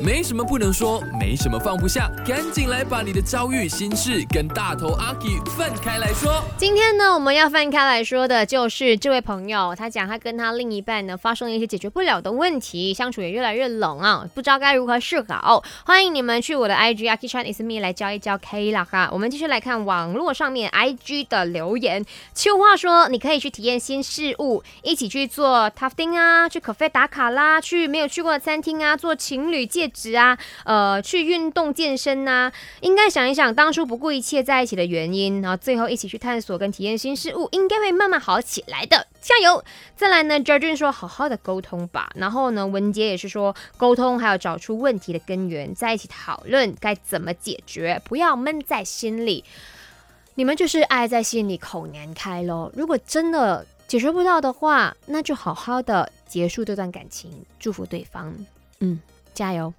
没什么不能说，没什么放不下，赶紧来把你的遭遇、心事跟大头阿 K 分开来说。今天呢，我们要分开来说的就是这位朋友，他讲他跟他另一半呢发生了一些解决不了的问题，相处也越来越冷啊，不知道该如何是好。欢迎你们去我的 IG Aki Chan is me 来教一教 K 啦哈。我们继续来看网络上面 IG 的留言。秋话说，你可以去体验新事物，一起去做 tufting 啊，去 cafe 打卡啦，去没有去过的餐厅啊，做情侣戒指啊，呃，去运动健身呐、应该想一想当初不顾一切在一起的原因，然后最后一起去探索跟体验新事物，应该会慢慢好起来的，加油！再来呢 j o r g e n 说好好的沟通吧，然后呢，文杰也是说沟通，还要找出问题的根源，在一起讨论该怎么解决，不要闷在心里。你们就是爱在心里口难开咯。如果真的解决不到的话，那就好好的结束这段感情，祝福对方。嗯，加油。